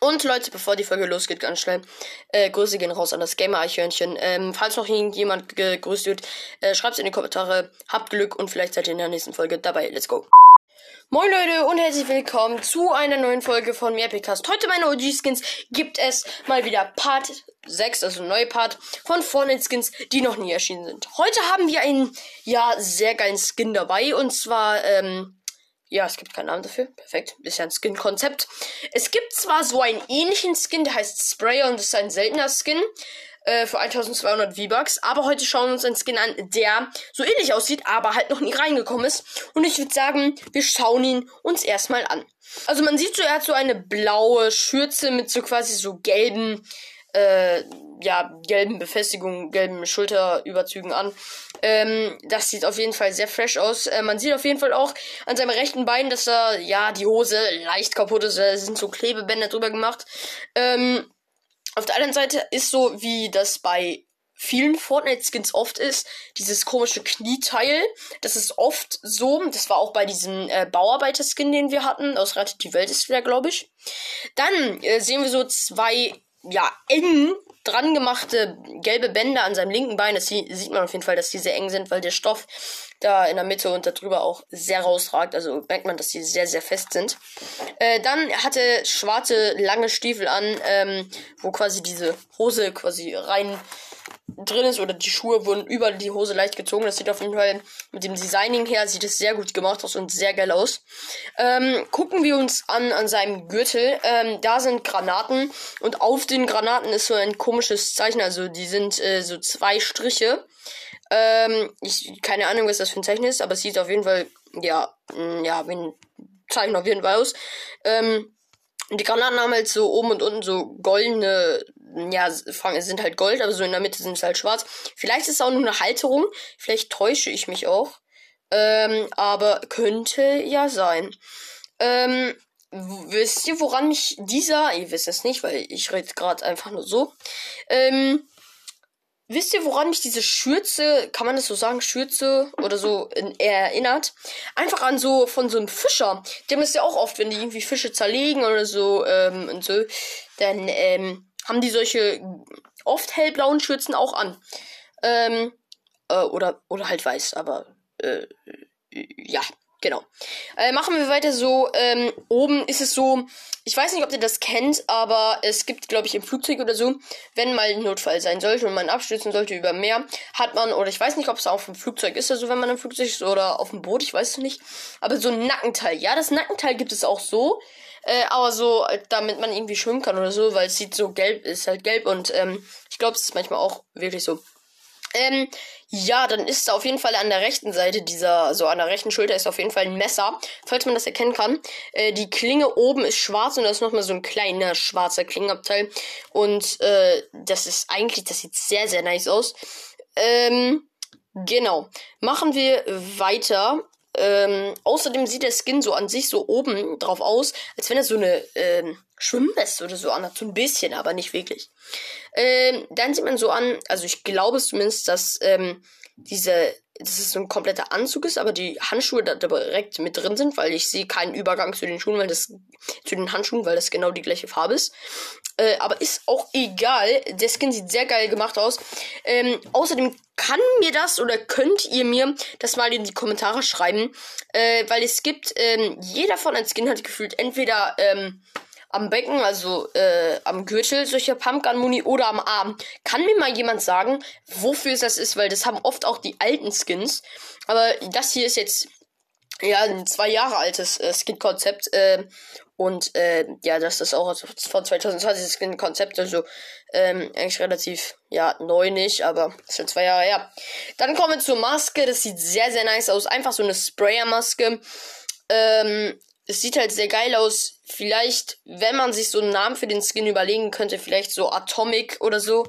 Und Leute, bevor die Folge losgeht, ganz schnell, äh, Grüße gehen raus an das Gamer-Eichhörnchen. Ähm, falls noch irgendjemand gegrüßt wird, äh, schreibt es in die Kommentare. Habt Glück und vielleicht seid ihr in der nächsten Folge dabei. Let's go. Moin Leute und herzlich willkommen zu einer neuen Folge von mir Epicast. Heute meine OG-Skins gibt es mal wieder Part 6, also ein neuer Part von Fortnite-Skins, die noch nie erschienen sind. Heute haben wir einen, ja, sehr geilen Skin dabei und zwar, ähm, ja, es gibt keinen Namen dafür. Perfekt. Ist ja ein Skin-Konzept. Es gibt zwar so einen ähnlichen Skin, der heißt Sprayer und ist ein seltener Skin äh, für 1200 V-Bucks. Aber heute schauen wir uns einen Skin an, der so ähnlich aussieht, aber halt noch nie reingekommen ist. Und ich würde sagen, wir schauen ihn uns erstmal an. Also man sieht so, er hat so eine blaue Schürze mit so quasi so gelben, äh, ja, gelben Befestigungen, gelben Schulterüberzügen an. Ähm, das sieht auf jeden Fall sehr fresh aus. Äh, man sieht auf jeden Fall auch an seinem rechten Bein, dass da, ja, die Hose leicht kaputt ist. Da sind so Klebebänder drüber gemacht. Ähm, auf der anderen Seite ist so, wie das bei vielen Fortnite-Skins oft ist, dieses komische Knieteil. Das ist oft so. Das war auch bei diesem äh, Bauarbeiter-Skin, den wir hatten. Aus Rettet die Welt ist wieder, glaube ich. Dann äh, sehen wir so zwei, ja, eng dran gemachte gelbe Bänder an seinem linken Bein. Das sieht man auf jeden Fall, dass die sehr eng sind, weil der Stoff da in der Mitte und darüber auch sehr rausragt. Also merkt man, dass die sehr, sehr fest sind. Äh, dann hatte schwarze, lange Stiefel an, ähm, wo quasi diese Hose quasi rein drin ist oder die Schuhe wurden über die Hose leicht gezogen. Das sieht auf jeden Fall mit dem Designing her sieht es sehr gut gemacht aus und sehr geil aus. Ähm, gucken wir uns an an seinem Gürtel. Ähm, da sind Granaten und auf den Granaten ist so ein komisches Zeichen. Also die sind äh, so zwei Striche. Ähm, ich keine Ahnung, was das für ein Zeichen ist, aber es sieht auf jeden Fall ja ja wie ein Zeichen auf jeden Fall aus. Ähm, die Granaten haben halt so oben und unten so goldene, ja, sind halt gold, aber so in der Mitte sind es halt schwarz. Vielleicht ist es auch nur eine Halterung. Vielleicht täusche ich mich auch. Ähm, aber könnte ja sein. Ähm, wisst ihr, woran mich dieser, ihr wisst es nicht, weil ich rede gerade einfach nur so. Ähm, Wisst ihr, woran mich diese Schürze, kann man das so sagen, Schürze oder so erinnert? Einfach an so von so einem Fischer. Dem ist ja auch oft, wenn die irgendwie Fische zerlegen oder so ähm, und so, dann ähm, haben die solche oft hellblauen Schürzen auch an. Ähm, äh, oder oder halt weiß, aber äh, ja. Genau. Äh, machen wir weiter so. Ähm, oben ist es so, ich weiß nicht, ob ihr das kennt, aber es gibt, glaube ich, im Flugzeug oder so, wenn mal ein Notfall sein sollte und man abstürzen sollte über Meer, hat man, oder ich weiß nicht, ob es auf dem Flugzeug ist, also wenn man im Flugzeug ist oder auf dem Boot, ich weiß es nicht, aber so ein Nackenteil. Ja, das Nackenteil gibt es auch so, äh, aber so, damit man irgendwie schwimmen kann oder so, weil es sieht so gelb, ist halt gelb und ähm, ich glaube, es ist manchmal auch wirklich so. Ähm, ja, dann ist da auf jeden Fall an der rechten Seite dieser, so an der rechten Schulter ist auf jeden Fall ein Messer, falls man das erkennen kann. Äh, die Klinge oben ist schwarz und da ist nochmal so ein kleiner schwarzer Klingenabteil. Und äh, das ist eigentlich, das sieht sehr, sehr nice aus. Ähm, genau. Machen wir weiter. Ähm, außerdem sieht der Skin so an sich so oben drauf aus, als wenn er so eine ähm, Schwimmweste oder so anhat. So ein bisschen, aber nicht wirklich. Ähm, dann sieht man so an, also ich glaube es zumindest, dass ähm, diese, dass es so ein kompletter Anzug ist, aber die Handschuhe da direkt mit drin sind, weil ich sehe keinen Übergang zu den Schuhen, weil das zu den Handschuhen, weil das genau die gleiche Farbe ist. Äh, aber ist auch egal. Der Skin sieht sehr geil gemacht aus. Ähm, außerdem kann mir das oder könnt ihr mir das mal in die Kommentare schreiben, äh, weil es gibt, ähm, jeder von den Skin hat gefühlt entweder ähm, am Becken, also äh, am Gürtel, solcher Pumpgun-Muni oder am Arm. Kann mir mal jemand sagen, wofür es das ist, weil das haben oft auch die alten Skins. Aber das hier ist jetzt ja ein zwei Jahre altes äh, Skin-Konzept. Äh, und äh, ja, das ist auch von 2020 Skin-Konzept, also ähm, eigentlich relativ, ja, neu nicht, aber ist schon zwei Jahre her. Dann kommen wir zur Maske, das sieht sehr, sehr nice aus. Einfach so eine Sprayer-Maske. Ähm, es sieht halt sehr geil aus. Vielleicht, wenn man sich so einen Namen für den Skin überlegen könnte, vielleicht so Atomic oder so.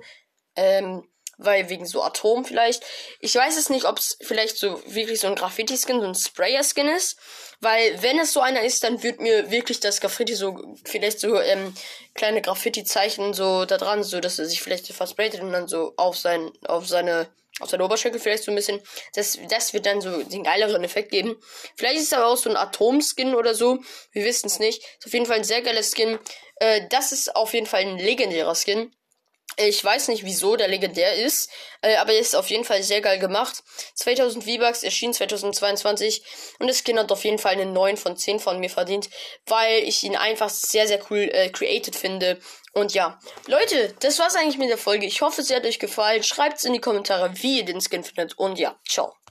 Ähm, weil wegen so Atom vielleicht. Ich weiß es nicht, ob es vielleicht so wirklich so ein Graffiti-Skin, so ein Sprayer-Skin ist. Weil wenn es so einer ist, dann wird mir wirklich das Graffiti so, vielleicht so ähm, kleine Graffiti-Zeichen so da dran, so dass er sich vielleicht versprayt und dann so auf sein, auf seine, auf seine Oberschenkel vielleicht so ein bisschen. Das, das wird dann so den geileren Effekt geben. Vielleicht ist es aber auch so ein Atom-Skin oder so. Wir wissen es nicht. Ist auf jeden Fall ein sehr geiler Skin. Äh, das ist auf jeden Fall ein legendärer Skin. Ich weiß nicht, wieso der legendär ist, äh, aber er ist auf jeden Fall sehr geil gemacht. 2000 V-Bucks erschien 2022 und das Skin hat auf jeden Fall eine 9 von 10 von mir verdient, weil ich ihn einfach sehr, sehr cool äh, created finde. Und ja, Leute, das war's eigentlich mit der Folge. Ich hoffe, es hat euch gefallen. Schreibt's in die Kommentare, wie ihr den Skin findet. Und ja, ciao.